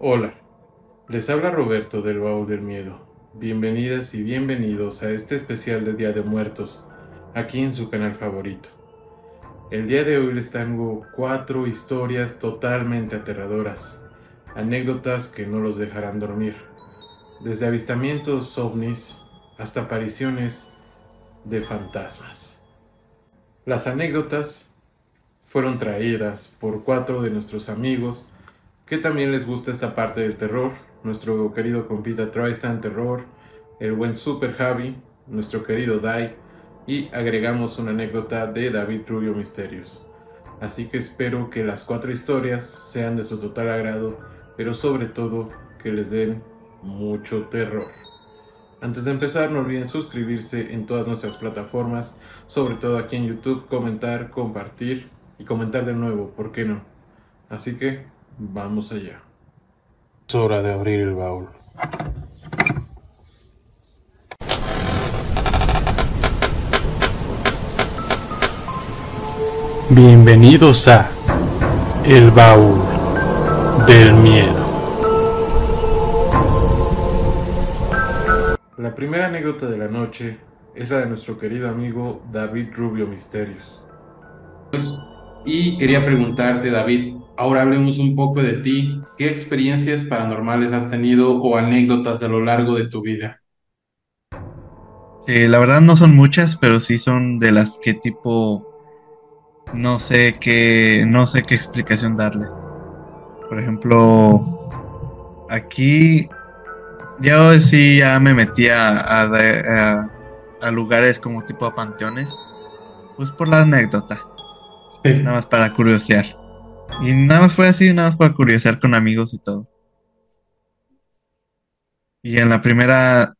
Hola, les habla Roberto del Baúl del Miedo. Bienvenidas y bienvenidos a este especial de Día de Muertos, aquí en su canal favorito. El día de hoy les tengo cuatro historias totalmente aterradoras, anécdotas que no los dejarán dormir, desde avistamientos ovnis hasta apariciones de fantasmas. Las anécdotas fueron traídas por cuatro de nuestros amigos que también les gusta esta parte del terror. Nuestro querido compita Tristan Terror, el buen Super Javi, nuestro querido Dai y agregamos una anécdota de David Rubio Misterios. Así que espero que las cuatro historias sean de su total agrado, pero sobre todo que les den mucho terror. Antes de empezar, no olviden suscribirse en todas nuestras plataformas, sobre todo aquí en YouTube, comentar, compartir y comentar de nuevo, ¿por qué no? Así que Vamos allá. Es hora de abrir el baúl. Bienvenidos a El baúl del miedo. La primera anécdota de la noche es la de nuestro querido amigo David Rubio Misterios. Y quería preguntarte, David, ahora hablemos un poco de ti. ¿Qué experiencias paranormales has tenido o anécdotas a lo largo de tu vida? Sí, la verdad no son muchas, pero sí son de las que tipo no sé qué no sé qué explicación darles. Por ejemplo, aquí yo sí ya me metí a, a, lugares como tipo a panteones, pues por la anécdota, nada más para curiosear. Y nada más fue así, nada más para curiosear con amigos y todo. Y en la primera,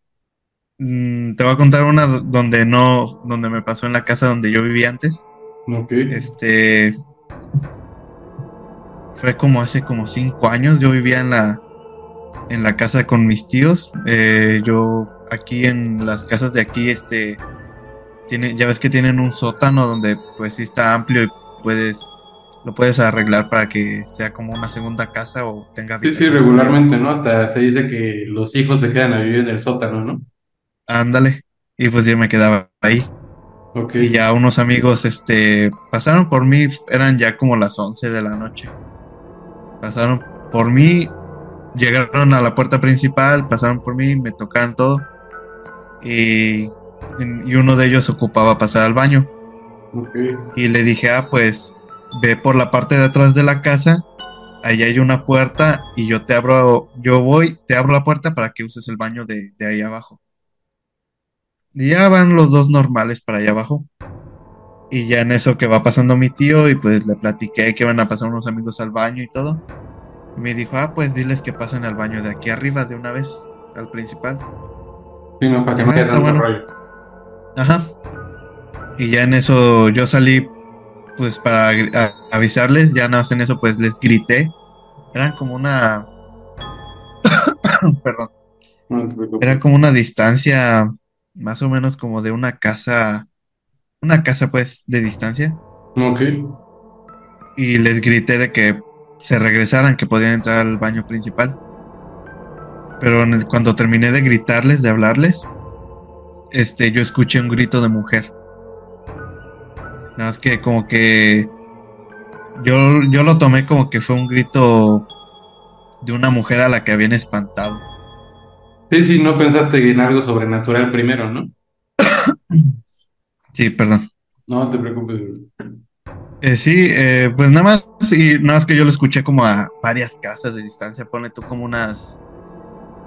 mm, te voy a contar una donde no, donde me pasó en la casa donde yo vivía antes. Ok. Este, fue como hace como cinco años, yo vivía en la, en la casa con mis tíos. Eh, yo aquí en las casas de aquí, este, tiene, ya ves que tienen un sótano donde pues sí está amplio y puedes lo puedes arreglar para que sea como una segunda casa o tenga... Sí, sí, regularmente, ¿no? Hasta se dice que los hijos se quedan a vivir en el sótano, ¿no? Ándale. Y pues yo me quedaba ahí. Okay. Y ya unos amigos, este, pasaron por mí, eran ya como las 11 de la noche. Pasaron por mí, llegaron a la puerta principal, pasaron por mí, me tocaron todo. Y, y uno de ellos ocupaba pasar al baño. Okay. Y le dije, ah, pues ve por la parte de atrás de la casa, ahí hay una puerta y yo te abro, yo voy, te abro la puerta para que uses el baño de, ahí abajo. Y ya van los dos normales para allá abajo. Y ya en eso que va pasando mi tío y pues le platiqué que van a pasar unos amigos al baño y todo. Y me dijo, ah, pues diles que pasen al baño de aquí arriba de una vez, al principal. Sí, no, para que no quede bueno. Ajá. Y ya en eso yo salí pues para avisarles, ya no hacen eso, pues les grité. Eran como una... Perdón. Era como una distancia, más o menos como de una casa, una casa pues de distancia. Ok. Y les grité de que se regresaran, que podían entrar al baño principal. Pero cuando terminé de gritarles, de hablarles, este, yo escuché un grito de mujer. Nada más que como que yo, yo lo tomé como que fue un grito de una mujer a la que habían espantado. Sí, sí, no pensaste en algo sobrenatural primero, ¿no? sí, perdón. No te preocupes. Eh, sí, eh, pues nada más, y nada más que yo lo escuché como a varias casas de distancia, pone tú como unas,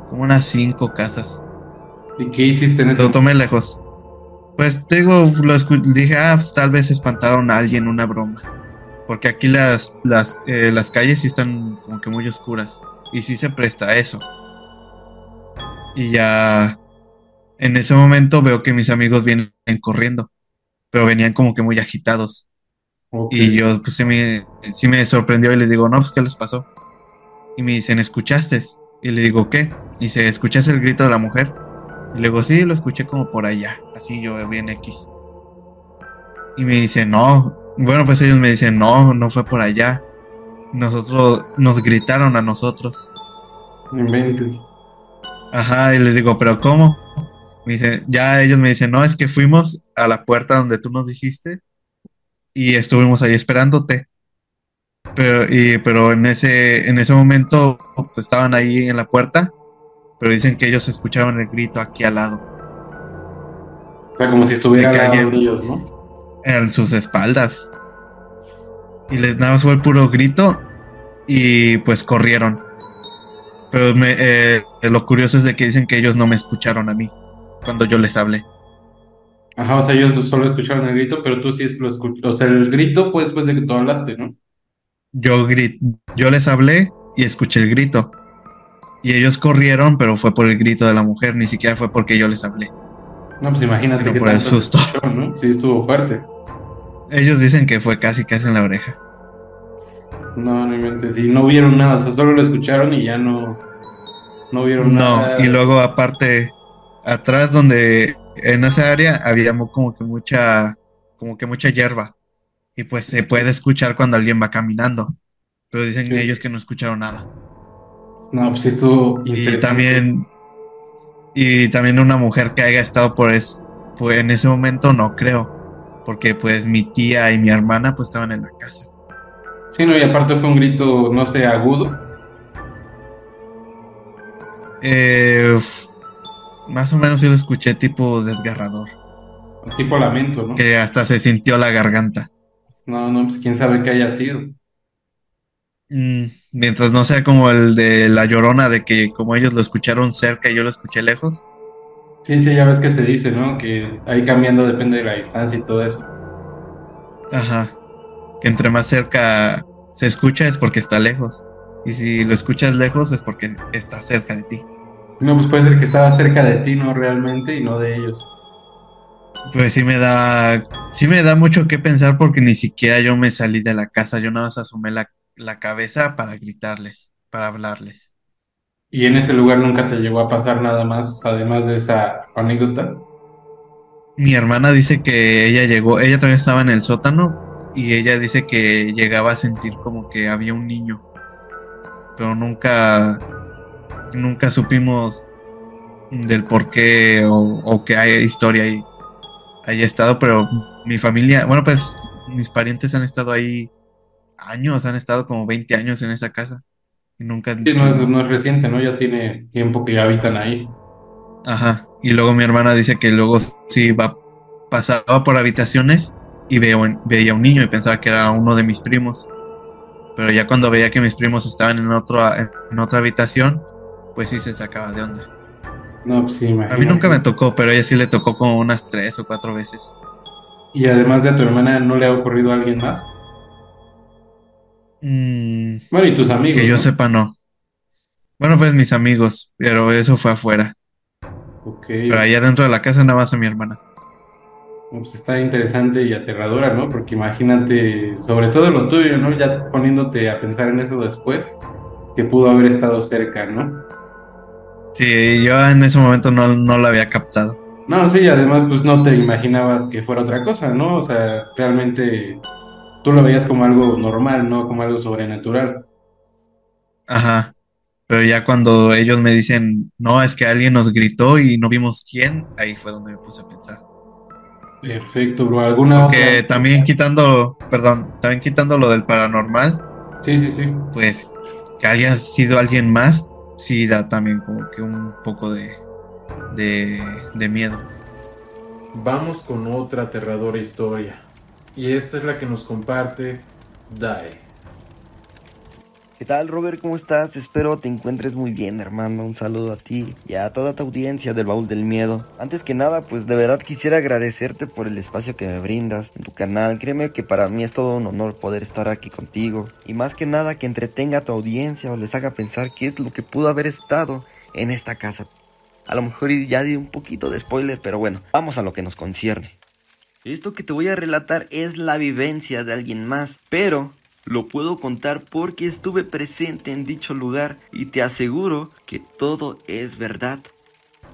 como unas cinco casas. ¿Y qué hiciste en eso? Lo tomé lejos. Pues digo, lo dije, ah, pues, tal vez espantaron a alguien una broma. Porque aquí las, las, eh, las calles sí están como que muy oscuras. Y sí se presta a eso. Y ya en ese momento veo que mis amigos vienen corriendo. Pero venían como que muy agitados. Y yo pues sí me, sí me sorprendió y les digo, no, pues ¿qué les pasó? Y me dicen, ¿escuchaste? Y le digo, ¿qué? Y se ¿escuchaste el grito de la mujer? Y luego, sí, lo escuché como por allá, así yo bien X. Y me dice, no, bueno, pues ellos me dicen, no, no fue por allá. Nosotros, nos gritaron a nosotros. Inventes. Ajá, y les digo, ¿pero cómo? Me dice, ya ellos me dicen, no, es que fuimos a la puerta donde tú nos dijiste y estuvimos ahí esperándote. Pero, y, pero en ese, en ese momento pues, estaban ahí en la puerta, pero dicen que ellos escucharon el grito aquí al lado, O sea, como si estuviera al lado de ellos, ¿no? en sus espaldas. Y les nada más fue el puro grito y pues corrieron. Pero me, eh, lo curioso es de que dicen que ellos no me escucharon a mí cuando yo les hablé. Ajá, o sea, ellos solo escucharon el grito, pero tú sí lo escuchaste. O sea, el grito fue después de que tú hablaste, ¿no? Yo, grit yo les hablé y escuché el grito. Y ellos corrieron, pero fue por el grito de la mujer, ni siquiera fue porque yo les hablé. No, pues imagínate Sino que por el susto. escuchó, ¿no? Sí, estuvo fuerte. Ellos dicen que fue casi casi en la oreja. No, no inventes. Y no vieron nada, o sea, solo lo escucharon y ya no, no vieron No, nada. y luego aparte, atrás donde, en esa área había como que mucha, como que mucha hierba. Y pues se puede escuchar cuando alguien va caminando. Pero dicen Sí. ellos que no escucharon nada. No, pues sí estuvo Y también, y también una mujer que haya estado por es, pues en ese momento no creo. Porque pues mi tía y mi hermana pues estaban en la casa. Sí, no, y aparte fue un grito, no sé, agudo. Eh, más o menos sí lo escuché tipo desgarrador. Tipo lamento, ¿no? Que hasta se sintió la garganta. No, no, pues quién sabe qué haya sido. Mm, mientras no sea como el de la llorona, de que como ellos lo escucharon cerca y yo lo escuché lejos. Sí, sí, ya ves que se dice, ¿no? Que ahí cambiando depende de la distancia y todo eso. Ajá. Que entre más cerca se escucha es porque está lejos. Y si lo escuchas lejos es porque está cerca de ti. No, pues puede ser que estaba cerca de ti, ¿no? Realmente, y no de ellos. Pues sí me da, sí me da mucho que pensar porque ni siquiera yo me salí de la casa, yo nada más asomé la, la cabeza para gritarles, para hablarles. Y en ese lugar nunca te llegó a pasar nada más, además de esa anécdota. Mi hermana dice que ella llegó, ella también estaba en el sótano y ella dice que llegaba a sentir como que había un niño, pero nunca, nunca supimos del por qué o, o que hay historia ahí, haya estado, pero mi familia, bueno pues mis parientes han estado ahí años, han estado como 20 años en esa casa y nunca han Sí, no es, no es reciente, ¿no? Ya tiene tiempo que habitan ahí. Ajá. Y luego mi hermana dice que luego sí va, pasaba por habitaciones y veo, veía un niño y pensaba que era uno de mis primos. Pero ya cuando veía que mis primos estaban en, otro, en otra habitación, pues sí se sacaba de onda. No, pues sí, A mí imagínate. nunca me tocó, pero a ella sí le tocó como unas tres o cuatro veces. Y además de a tu hermana, ¿no le ha ocurrido a alguien más? Mm, Bueno, y tus amigos, que yo ¿no? sepa, no. Bueno, pues mis amigos, pero eso fue afuera. Ok. Pero allá dentro de la casa nada más a mi hermana. No, Pues está interesante y aterradora, ¿no? Porque imagínate, sobre todo lo tuyo, ¿no? Ya poniéndote a pensar en eso después, que pudo haber estado cerca, ¿no? Sí, yo en ese momento no, no la había captado. No, sí, además, pues no te imaginabas que fuera otra cosa, ¿no? O sea, realmente tú lo veías como algo normal, ¿no? Como algo sobrenatural. Ajá. Pero ya cuando ellos me dicen, no, es que alguien nos gritó y no vimos quién, ahí fue donde me puse a pensar. Perfecto, bro. ¿Alguna Que otra? también quitando, perdón, también quitando lo del paranormal, Sí, sí, sí. pues que haya sido alguien más, sí da también como que un poco de, de, de miedo. Vamos con otra aterradora historia. Y esta es la que nos comparte Dae. ¿Qué tal, Robert? ¿Cómo estás? Espero te encuentres muy bien, hermano. Un saludo a ti y a toda tu audiencia del Baúl del Miedo. Antes que nada, pues de verdad quisiera agradecerte por el espacio que me brindas en tu canal. Créeme que para mí es todo un honor poder estar aquí contigo. Y más que nada que entretenga a tu audiencia o les haga pensar qué es lo que pudo haber estado en esta casa. A lo mejor ya di un poquito de spoiler, pero bueno, vamos a lo que nos concierne. Esto que te voy a relatar es la vivencia de alguien más, pero lo puedo contar porque estuve presente en dicho lugar y te aseguro que todo es verdad.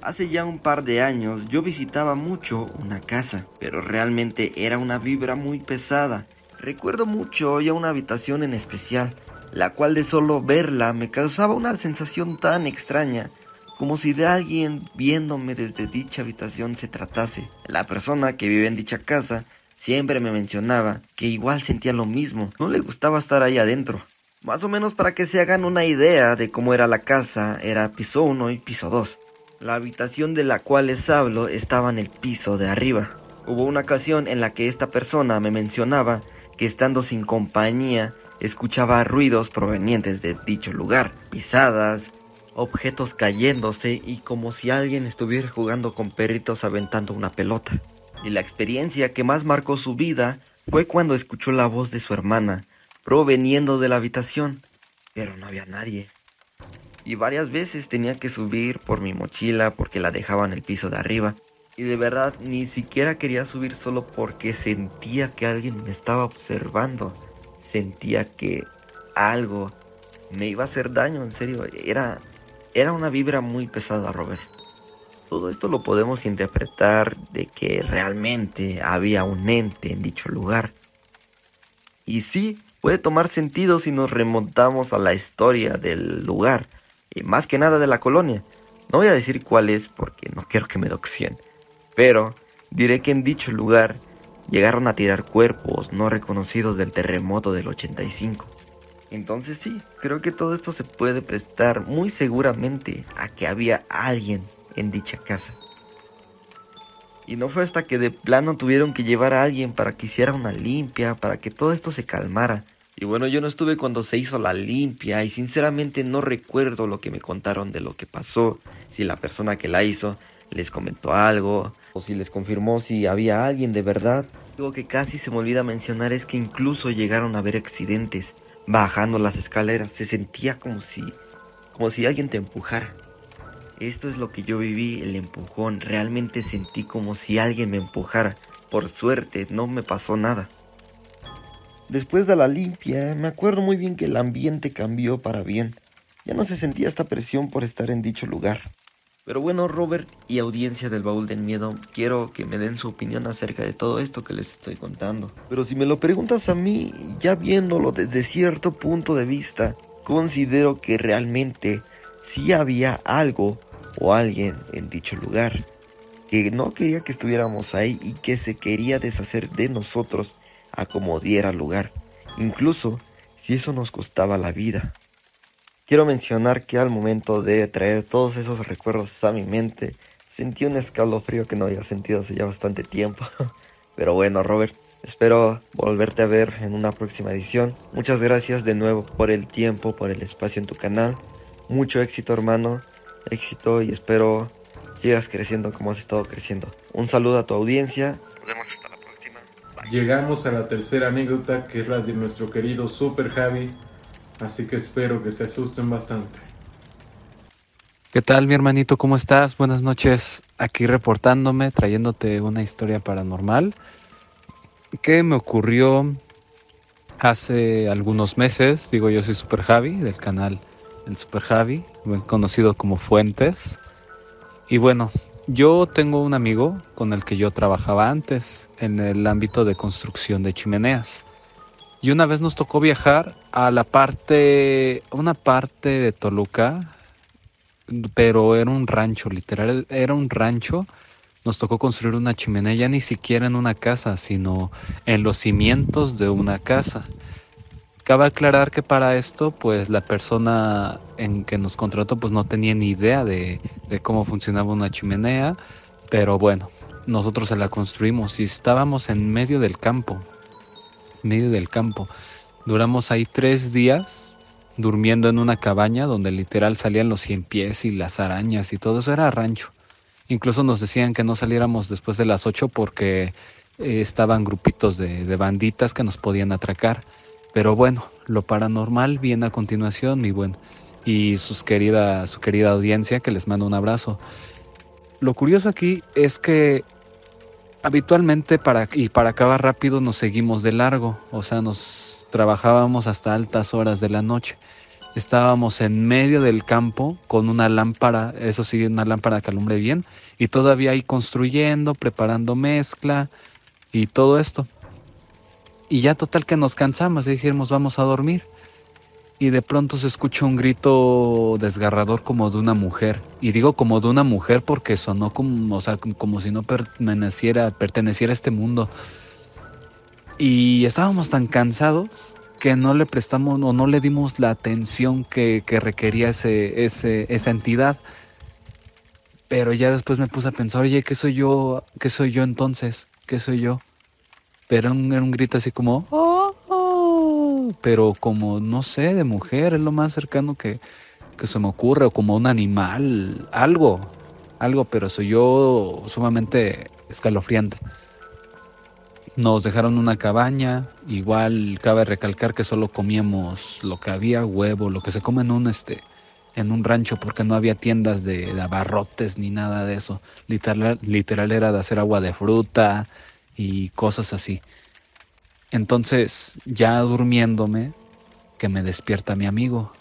Hace ya un par de años yo visitaba mucho una casa, pero realmente era una vibra muy pesada. Recuerdo mucho ya una habitación en especial, la cual de solo verla me causaba una sensación tan extraña, como si de alguien viéndome desde dicha habitación se tratase. La persona que vive en dicha casa siempre me mencionaba que igual sentía lo mismo, no le gustaba estar ahí adentro. Más o menos para que se hagan una idea de cómo era la casa, era piso 1 y piso 2. La habitación de la cual les hablo estaba en el piso de arriba. Hubo una ocasión en la que esta persona me mencionaba que estando sin compañía escuchaba ruidos provenientes de dicho lugar, pisadas, objetos cayéndose y como si alguien estuviera jugando con perritos aventando una pelota. Y la experiencia que más marcó su vida fue cuando escuchó la voz de su hermana proveniendo de la habitación, pero no había nadie. Y varias veces tenía que subir por mi mochila porque la dejaba en el piso de arriba. Y de verdad ni siquiera quería subir solo porque sentía que alguien me estaba observando sentía que algo me iba a hacer daño, en serio. Era, era una vibra muy pesada, Robert. Todo esto lo podemos interpretar de que realmente había un ente en dicho lugar. Y sí, puede tomar sentido si nos remontamos a la historia del lugar, y más que nada de la colonia. No voy a decir cuál es porque no quiero que me doxien, pero diré que en dicho lugar llegaron a tirar cuerpos no reconocidos del terremoto del 85. Entonces sí, creo que todo esto se puede prestar muy seguramente a que había alguien en dicha casa. Y no fue hasta que de plano tuvieron que llevar a alguien para que hiciera una limpia, para que todo esto se calmara. Y bueno, yo no estuve cuando se hizo la limpia y sinceramente no recuerdo lo que me contaron de lo que pasó, si la persona que la hizo les comentó algo o si les confirmó si había alguien de verdad. Algo que casi se me olvida mencionar es que incluso llegaron a haber accidentes bajando las escaleras. Se sentía como si como si alguien te empujara. Esto es lo que yo viví, el empujón. Realmente sentí como si alguien me empujara. Por suerte, no me pasó nada. Después de la limpia, me acuerdo muy bien que el ambiente cambió para bien. Ya no se sentía esta presión por estar en dicho lugar. Pero bueno, Robert y audiencia del baúl del miedo, quiero que me den su opinión acerca de todo esto que les estoy contando. Pero si me lo preguntas a mí, ya viéndolo desde cierto punto de vista, considero que realmente sí había algo o alguien en dicho lugar que no quería que estuviéramos ahí y que se quería deshacer de nosotros a como diera lugar, incluso si eso nos costaba la vida. Quiero mencionar que al momento de traer todos esos recuerdos a mi mente, sentí un escalofrío que no había sentido hace ya bastante tiempo. Pero bueno, Robert, espero volverte a ver en una próxima edición. Muchas gracias de nuevo por el tiempo, por el espacio en tu canal. Mucho éxito, hermano. Éxito y espero sigas creciendo como has estado creciendo. Un saludo a tu audiencia. Nos vemos hasta la próxima. Llegamos a la tercera anécdota, que es la de nuestro querido Super Javi Así que espero que se asusten bastante. ¿Qué tal mi hermanito? ¿Cómo estás? Buenas noches. Aquí reportándome, trayéndote una historia paranormal que me ocurrió hace algunos meses. Digo, yo soy Super Javi del canal El Super Javi, conocido como Fuentes. Y bueno, yo tengo un amigo con el que yo trabajaba antes en el ámbito de construcción de chimeneas. Y una vez nos tocó viajar a la parte, una parte de Toluca, pero era un rancho, literal, era un rancho. Nos tocó construir una chimenea ya ni siquiera en una casa, sino en los cimientos de una casa. Cabe aclarar que para esto, pues la persona en que nos contrató, pues no tenía ni idea de, de cómo funcionaba una chimenea, pero bueno, nosotros se la construimos y estábamos en medio del campo medio del campo. Duramos ahí tres días durmiendo en una cabaña donde literal salían los cien pies y las arañas y todo eso era rancho. Incluso nos decían que no saliéramos después de las ocho porque eh, estaban grupitos de, de, banditas que nos podían atracar. Pero bueno, lo paranormal viene a continuación, mi buen. Y sus querida, su querida audiencia, que les mando un abrazo. Lo curioso aquí es que habitualmente para y para acabar rápido nos seguimos de largo, o sea, nos trabajábamos hasta altas horas de la noche. Estábamos en medio del campo con una lámpara, eso sí, una lámpara que alumbre bien, y todavía ahí construyendo, preparando mezcla y todo esto. Y ya total que nos cansamos y dijimos vamos a dormir. Y de pronto se escucha un grito desgarrador como de una mujer. Y digo como de una mujer porque sonó como, o sea, como si no perteneciera, perteneciera a este mundo. Y estábamos tan cansados que no le prestamos o no le dimos la atención que, requería ese, esa entidad. Pero ya después me puse a pensar, oye, ¿qué soy yo? ¿Qué soy yo entonces? ¿Qué soy yo? Pero era un grito así como, oh, oh", pero como, no sé, de mujer, es lo más cercano que, que se me ocurre, o como un animal, algo, algo, pero soy yo sumamente escalofriante. Nos dejaron una cabaña, igual cabe recalcar que solo comíamos lo que había, huevo, lo que se come en un este en un rancho porque no había tiendas de, abarrotes ni nada de eso. Literal, literal era de hacer agua de fruta y cosas así. Entonces, ya durmiéndome, que me despierta mi amigo.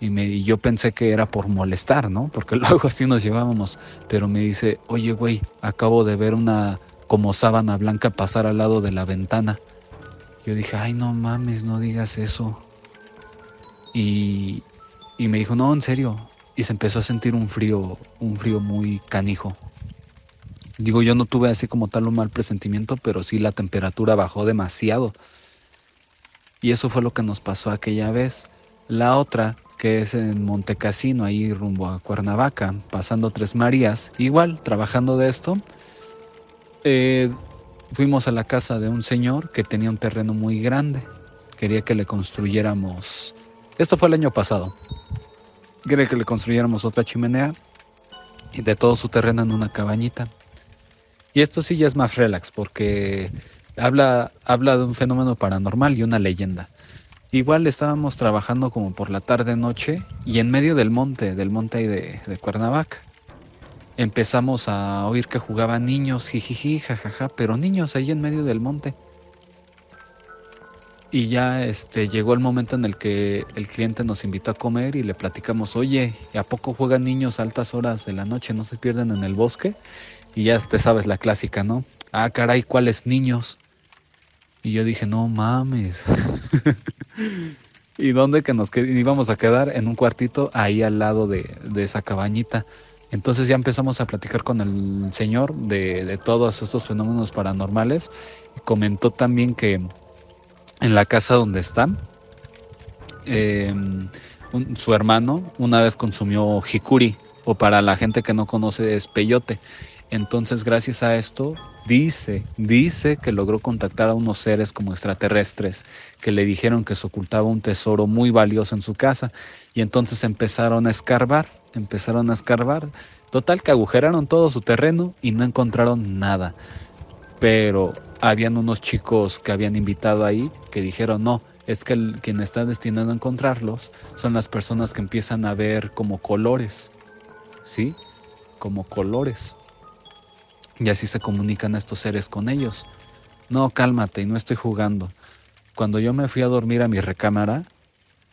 Y, me, y yo pensé que era por molestar, ¿no? Porque luego así nos llevábamos. Pero me dice, oye, güey, acabo de ver una como sábana blanca pasar al lado de la ventana. Yo dije, ay, no mames, no digas eso. Y, y me dijo, no, en serio. Y se empezó a sentir un frío, un frío muy canijo. Digo, yo no tuve así como tal un mal presentimiento, pero sí la temperatura bajó demasiado. Y eso fue lo que nos pasó aquella vez. La otra, que es en Montecasino, ahí rumbo a Cuernavaca, pasando Tres Marías, igual, trabajando de esto, eh, fuimos a la casa de un señor que tenía un terreno muy grande. Quería que le construyéramos... Esto fue el año pasado. Quería que le construyéramos otra chimenea y de todo su terreno en una cabañita. Y esto sí ya es más relax porque habla, habla de un fenómeno paranormal y una leyenda. Igual estábamos trabajando como por la tarde noche y en medio del monte, del monte ahí de, Cuernavaca empezamos a oír que jugaban niños, jijiji, jajaja, pero niños ahí en medio del monte. Y ya este, llegó el momento en el que el cliente nos invitó a comer y le platicamos, oye, ¿a poco juegan niños a altas horas de la noche? ¿No se pierden en el bosque? Y ya te sabes la clásica, ¿no? Ah, caray, ¿cuáles niños? Y yo dije, no mames. ¿Y dónde que nos íbamos a quedar? En un cuartito ahí al lado de, de esa cabañita. Entonces ya empezamos a platicar con el señor de, todos estos fenómenos paranormales. Y comentó también que en la casa donde están, em, su hermano una vez consumió jicuri, o para la gente que no conoce es peyote. Entonces, gracias a esto, dice, dice que logró contactar a unos seres como extraterrestres que le dijeron que se ocultaba un tesoro muy valioso en su casa. Y entonces empezaron a escarbar empezaron a escarbar. Total que agujeraron todo su terreno y no encontraron nada. Pero habían unos chicos que habían invitado ahí que dijeron, no, es que el, quien está destinado a encontrarlos son las personas que empiezan a ver como colores. ¿Sí? Como colores. Y así se comunican estos seres con ellos. No, cálmate, y no estoy jugando. Cuando yo me fui a dormir a mi recámara,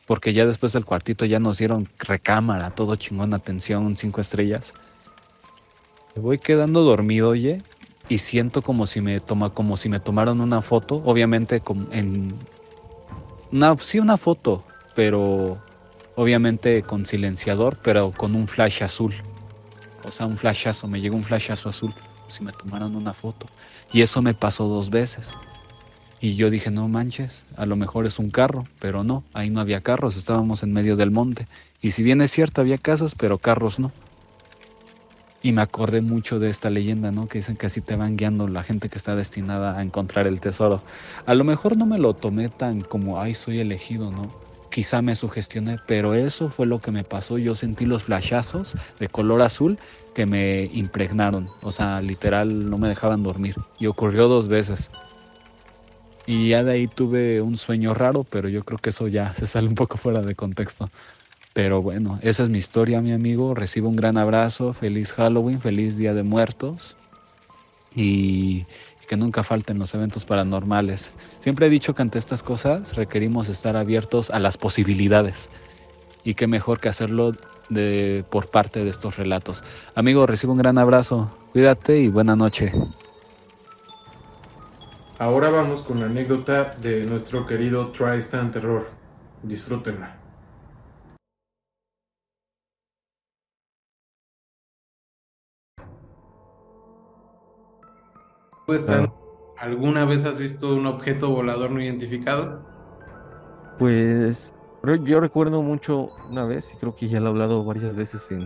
porque ya después del cuartito ya nos dieron recámara, todo chingón, atención, cinco estrellas. Me voy quedando dormido, oye, y siento como si me toma, como si me tomaron una foto, obviamente en una, sí una foto, pero obviamente con silenciador, pero con un flash azul. O sea, un flashazo, me llegó un flashazo azul, si me tomaron una foto. Y eso me pasó dos veces. Y yo dije, no manches, a lo mejor es un carro, pero no, ahí no había carros, estábamos en medio del monte. Y si bien es cierto, había casas, pero carros no. Y me acordé mucho de esta leyenda, ¿no? Que dicen que así te van guiando la gente que está destinada a encontrar el tesoro. A lo mejor no me lo tomé tan como, ay, soy elegido, ¿no? Quizá me sugestioné, pero eso fue lo que me pasó. Yo sentí los flashazos de color azul que me impregnaron. O sea, literal, no me dejaban dormir. Y ocurrió dos veces. Y ya de ahí tuve un sueño raro, pero yo creo que eso ya se sale un poco fuera de contexto. Pero bueno, esa es mi historia, mi amigo. Recibo un gran abrazo, feliz Halloween, feliz Día de Muertos y que nunca falten los eventos paranormales. Siempre he dicho que ante estas cosas requerimos estar abiertos a las posibilidades y qué mejor que hacerlo de, por parte de estos relatos. Amigo, recibo un gran abrazo, cuídate y buena noche. Ahora vamos con la anécdota de nuestro querido Tristan Terror. Disfrútenla. Pues, ¿Alguna vez has visto un objeto volador no identificado? Pues yo recuerdo mucho una vez, y creo que ya lo he hablado varias veces en,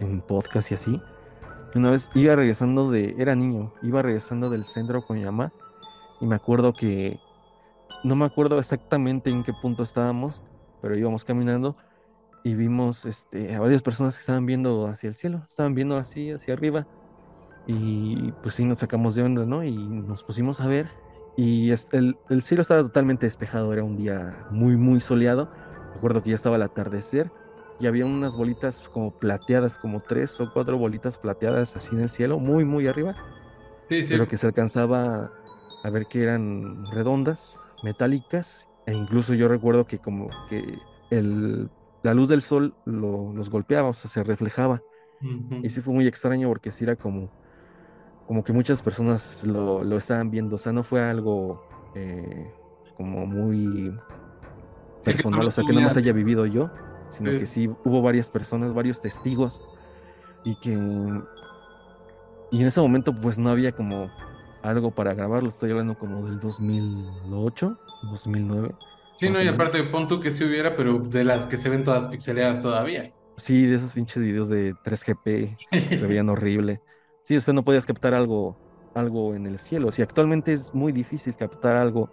en podcast y así. Una vez iba regresando de, era niño, iba regresando del centro con mi mamá y me acuerdo que, no me acuerdo exactamente en qué punto estábamos, pero íbamos caminando y vimos este, a varias personas que estaban viendo hacia el cielo, estaban viendo así hacia arriba y pues sí nos sacamos de onda, ¿no? Y nos pusimos a ver y el, el cielo estaba totalmente despejado, era un día muy, muy soleado. Recuerdo que ya estaba el atardecer y había unas bolitas como plateadas, como tres o cuatro bolitas plateadas así en el cielo, muy, muy arriba. Sí, sí. Pero que se alcanzaba a ver que eran redondas, metálicas, e incluso yo recuerdo que como que el, la luz del sol los golpeaba, o sea, se reflejaba. Y sí fue muy extraño porque sí era como como que muchas personas lo, lo estaban viendo, o sea, no fue algo eh, como muy personal, o sea, que no más haya vivido yo, sino que sí hubo varias personas, varios testigos, y que y en ese momento pues no había como algo para grabarlo, estoy hablando como del 2008, 2009. Sí, no, y aparte pon tú que sí hubiera, pero de las que se ven todas pixeleadas todavía. Sí, de esos pinches videos de 3GP, se veían horrible. Sí, usted no podías captar algo, algo en el cielo. Si actualmente es muy difícil captar algo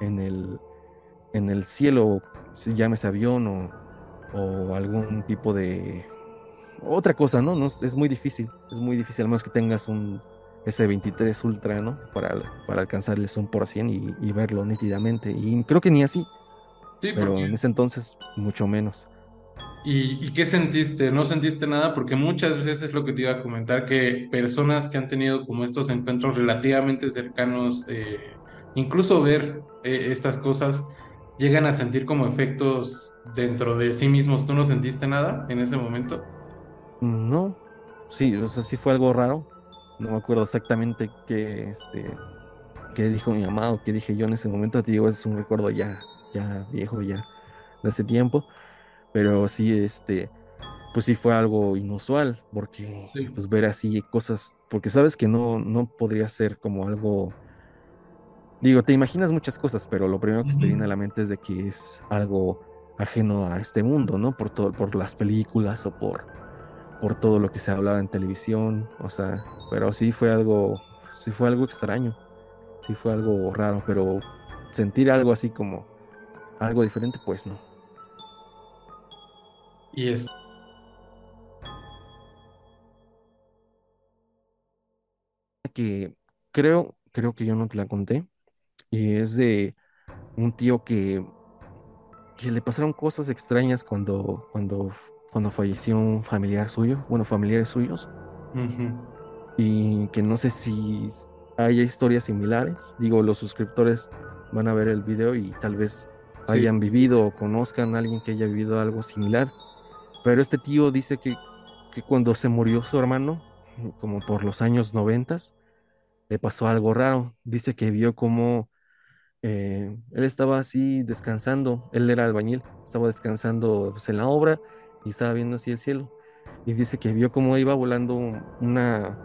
en el, en el cielo, si llámese avión o, o algún tipo de otra cosa, ¿no? ¿no? Es muy difícil, es muy difícil, al menos que tengas un S23 Ultra, ¿no? Para, para alcanzar el zoom por 100 y, y, verlo nítidamente. Y creo que ni así. Sí, pero en ese entonces mucho menos. ¿Y, qué sentiste? ¿No sentiste nada? Porque muchas veces es lo que te iba a comentar, que personas que han tenido como estos encuentros relativamente cercanos, eh, incluso ver eh, estas cosas, llegan a sentir como efectos dentro de sí mismos. ¿Tú no sentiste nada en ese momento? No, sí, o sea, sí fue algo raro. No me acuerdo exactamente qué, este, qué dijo mi mamá o qué dije yo en ese momento. Te digo, es un recuerdo ya, ya viejo, ya de ese tiempo pero sí, este, pues sí fue algo inusual, porque pues ver así cosas, porque sabes que no, no podría ser como algo, digo, te imaginas muchas cosas, pero lo primero que te viene a la mente es de que es algo ajeno a este mundo, ¿no? Por todo, por las películas o por, por todo lo que se hablaba en televisión, o sea, pero sí fue algo, sí fue algo extraño, sí fue algo raro, pero sentir algo así como algo diferente, pues no. Y es... Que creo, creo que yo no te la conté. Y es de un tío que, que le pasaron cosas extrañas cuando, cuando, cuando falleció un familiar suyo, bueno, familiares suyos. Y que no sé si haya historias similares. Digo, los suscriptores van a ver el video y tal vez hayan vivido o conozcan a alguien que haya vivido algo similar. Pero este tío dice que, cuando se murió su hermano, como por los años noventas, le pasó algo raro. Dice que vio como eh, él estaba así descansando, él era albañil, estaba descansando pues, en la obra y estaba viendo así el cielo. Y dice que vio como iba volando una,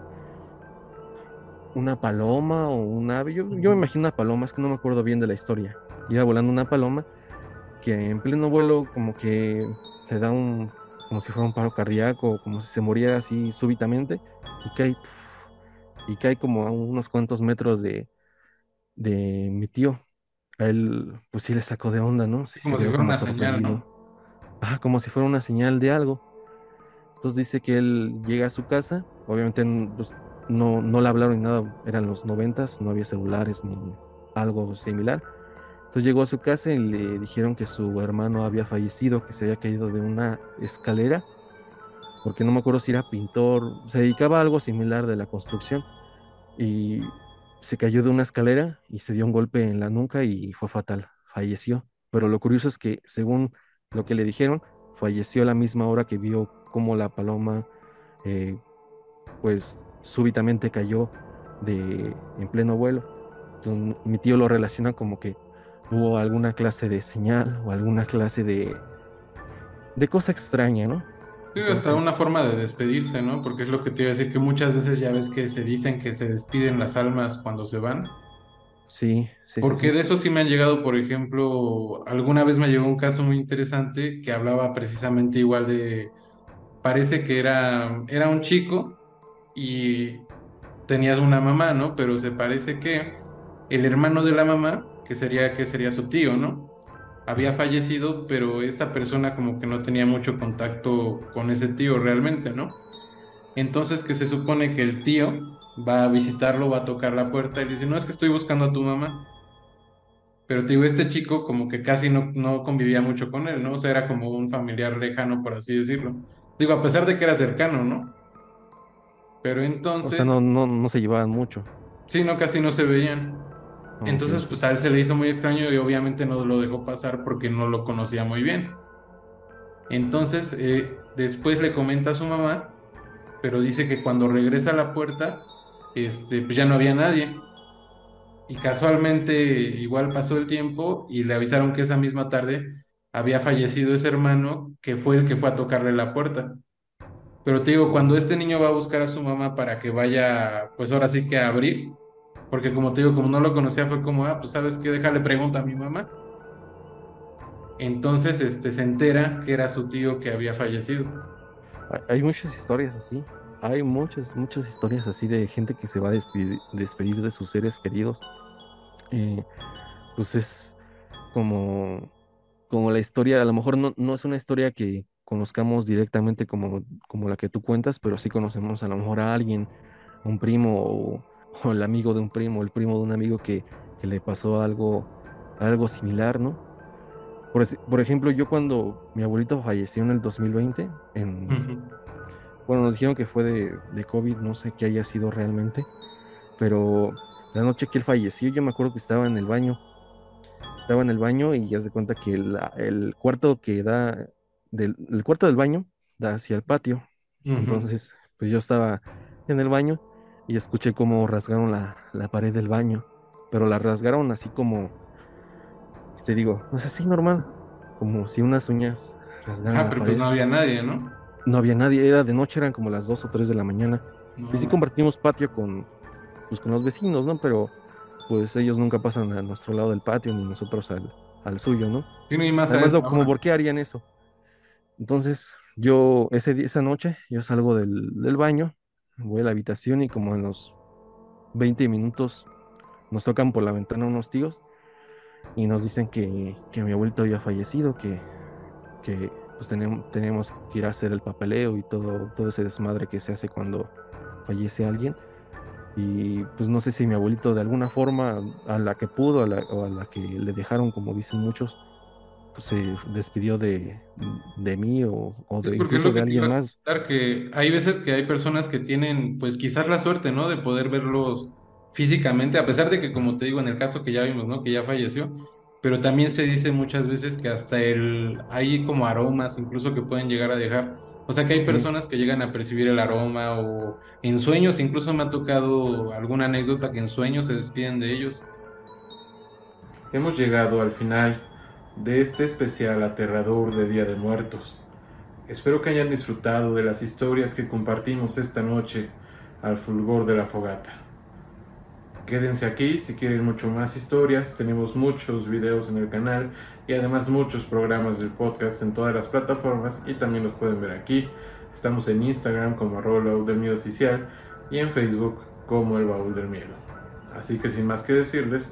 una paloma o un ave. Yo, yo, me imagino una paloma, es que no me acuerdo bien de la historia. Iba volando una paloma que en pleno vuelo como que le da un, como si fuera un paro cardíaco, como si se muriera así súbitamente, y cae, y cae como a unos cuantos metros de, de mi tío. A él, pues sí le sacó de onda, ¿no? como si fuera una señal, como si fuera una señal de algo. Entonces dice que él llega a su casa, obviamente pues, no, no le hablaron ni nada, eran los noventas, no había celulares ni algo similar. Entonces llegó a su casa y le dijeron que su hermano había fallecido, que se había caído de una escalera, porque no me acuerdo si era pintor, se dedicaba a algo similar de la construcción, y se cayó de una escalera y se dio un golpe en la nuca y fue fatal, falleció. Pero lo curioso es que, según lo que le dijeron, falleció a la misma hora que vio cómo la paloma, eh, pues súbitamente cayó de, en pleno vuelo. Entonces, mi tío lo relaciona como que o alguna clase de señal o alguna clase de, de cosa extraña, ¿no? Sí, hasta Entonces- una forma de despedirse, ¿no? Porque es lo que te iba a decir, que muchas veces ya ves que se dicen que se despiden las almas cuando se van. Sí, sí, sí, Porque sí. de eso sí me han llegado, por ejemplo, alguna vez me llegó un caso muy interesante que hablaba precisamente igual de, parece que era, era un chico y tenías una mamá, ¿no? Pero se parece que el hermano de la mamá, que sería, que sería su tío, ¿no? Había fallecido, pero esta persona como que no tenía mucho contacto con ese tío realmente, ¿no? Entonces que se supone que el tío va a visitarlo, va a tocar la puerta y dice, no, es que estoy buscando a tu mamá. Pero te digo, este chico como que casi no, no convivía mucho con él, ¿no? O sea, era como un familiar lejano, por así decirlo. Digo, a pesar de que era cercano, ¿no? Pero O entonces, sea, no, no, no se llevaban mucho. sí, no, casi no se veían. Entonces, pues a él se le hizo muy extraño y obviamente no lo dejó pasar porque no lo conocía muy bien. Entonces, eh, después le comenta a su mamá, pero dice que cuando regresa a la puerta, este, pues ya no había nadie. Y casualmente igual pasó el tiempo y le avisaron que esa misma tarde había fallecido ese hermano que fue el que fue a tocarle la puerta. Pero te digo, cuando este niño va a buscar a su mamá para que vaya, pues ahora sí que a abrir, porque como te digo, como no lo conocía, fue como, ah, pues sabes qué, déjale pregunta a mi mamá. Entonces, este, se entera que era su tío que había fallecido. Hay- muchas historias así. Hay muchas, muchas historias así de gente que se va a despedir, despedir de sus seres queridos. Eh, pues es como, como la historia, a lo mejor no, no es una historia que conozcamos directamente como, como la que tú cuentas, pero sí conocemos a lo mejor a alguien, un primo o, o el amigo de un primo, el primo de un amigo que, que le pasó algo, algo similar, ¿no? Por, ej- por ejemplo, yo cuando mi abuelito falleció en el 2020, en, bueno, nos dijeron que fue de, de COVID, no sé qué haya sido realmente, pero la noche que él falleció, yo me acuerdo que estaba en el baño. Estaba en el baño y ya se cuenta que la- el cuarto que da, del, el cuarto del baño da hacia el patio. Entonces, pues yo estaba en el baño y escuché cómo rasgaron la, la pared del baño, pero la rasgaron así como, te digo, pues así normal, como si unas uñas rasgaran la pero pared. pues no había nadie, ¿no? No había nadie, era de noche, eran como las 2 o 3 de la mañana. No, Y sí compartimos patio con, pues, con los vecinos, ¿no? Pero pues ellos nunca pasan a nuestro lado del patio ni nosotros al, al suyo, ¿no? Sí, no, y más Además, no, como por qué harían eso. Entonces, yo ese día, esa noche, yo salgo del, del baño, voy a la habitación y como en los 20 minutos nos tocan por la ventana unos tíos y nos dicen que, que mi abuelito había fallecido, que, que pues tenemos, tenemos que ir a hacer el papeleo y todo, todo ese desmadre que se hace cuando fallece alguien. Y pues no sé si mi abuelito de alguna forma, a la que pudo a la- o a la que le dejaron, como dicen muchos, se despidió de, de mí o, o de Sí, incluso lo de que alguien más. que hay veces que hay personas que tienen, pues quizás la suerte, ¿no? De poder verlos físicamente, a pesar de que, como te digo, en el caso que ya vimos, ¿no? Que ya falleció, pero también se dice muchas veces que hasta el, hay como aromas incluso que pueden llegar a dejar. O sea que hay personas que llegan a percibir el aroma o en sueños, incluso me ha tocado alguna anécdota que en sueños se despiden de ellos. Hemos llegado al final de este especial aterrador de Día de Muertos. Espero que hayan disfrutado de las historias que compartimos esta noche al fulgor de la fogata. Quédense aquí si quieren mucho más historias, tenemos muchos videos en el canal y además muchos programas del podcast en todas las plataformas y también los pueden ver aquí. Estamos en Instagram como baúl del miedo oficial y en Facebook como el baúl del miedo. Así que sin más que decirles,